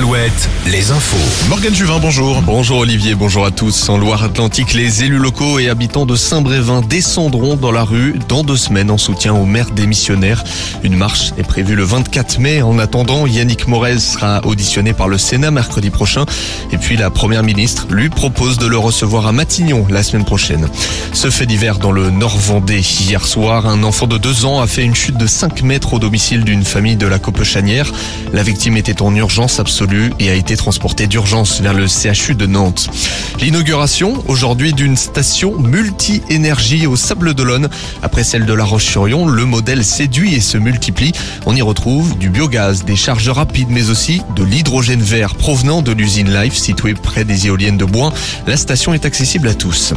Alouette, les infos. Morgane Juvin, bonjour. Bonjour Olivier, bonjour à tous. En Loire-Atlantique, les élus locaux et habitants de Saint-Brévin descendront dans la rue dans deux semaines en soutien au maire démissionnaire. Une marche est prévue le 24 mai. En attendant, Yannick Morez sera auditionné par le Sénat mercredi prochain. Et puis la première ministre lui propose de le recevoir à Matignon la semaine prochaine. Ce fait divers dans le Nord-Vendée. Hier soir, un enfant de deux ans a fait une chute de 5 mètres au domicile d'une famille de la Cope-Chanière. La victime était en urgence absolue et a été transportée d'urgence vers le CHU de Nantes. L'inauguration aujourd'hui d'une station multi-énergie au Sable d'Olonne. Après celle de La Roche-sur-Yon, le modèle séduit et se multiplie. On y retrouve du biogaz, des charges rapides, mais aussi de l'hydrogène vert provenant de l'usine Life située près des éoliennes de Bois. La station est accessible à tous.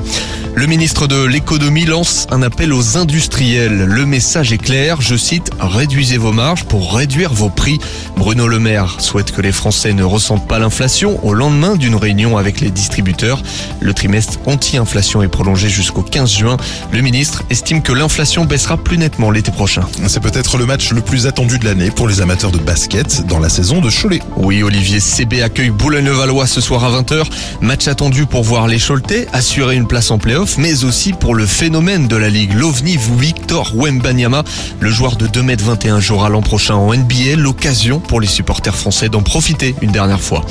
Le ministre de l'économie lance un appel aux industriels. Le message est clair, je cite, réduisez vos marges pour réduire vos prix. Bruno Le Maire souhaite que les Français ne ressentent pas l'inflation au lendemain d'une réunion avec les distributeurs. Le trimestre anti-inflation est prolongé jusqu'au 15 juin. Le ministre estime que l'inflation baissera plus nettement l'été prochain. C'est peut-être le match le plus attendu de l'année pour les amateurs de basket dans la saison de Cholet. Oui, Olivier CB accueille Boulogne-le-Valois ce soir à 20h. Match attendu pour voir les Choletais assurer une place en playoff, mais aussi pour le phénomène de la Ligue, l'OVNI Victor Wembanyama. Le joueur de 2m21 jouera l'an prochain en NBA, l'occasion pour les supporters français d'en profiter une dernière fois.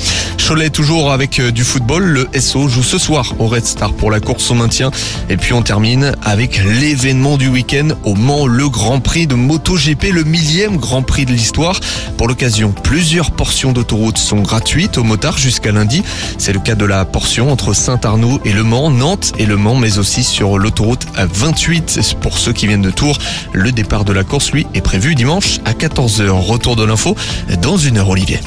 Cholet toujours avec euh, du football, le SO joue ce soir au Red Star pour la course au maintien. Et puis on termine avec l'événement du week-end au Mans, le Grand Prix de MotoGP, le millième Grand Prix de l'histoire. Pour l'occasion, plusieurs portions d'autoroute sont gratuites aux motards jusqu'à lundi. C'est le cas de la portion entre Saint-Arnaud et Le Mans, Nantes et Le Mans, mais aussi sur l'autoroute A28 pour ceux qui viennent de Tours. Le départ de la course, lui, est prévu dimanche à 14h. Retour de l'info dans une heure, Olivier.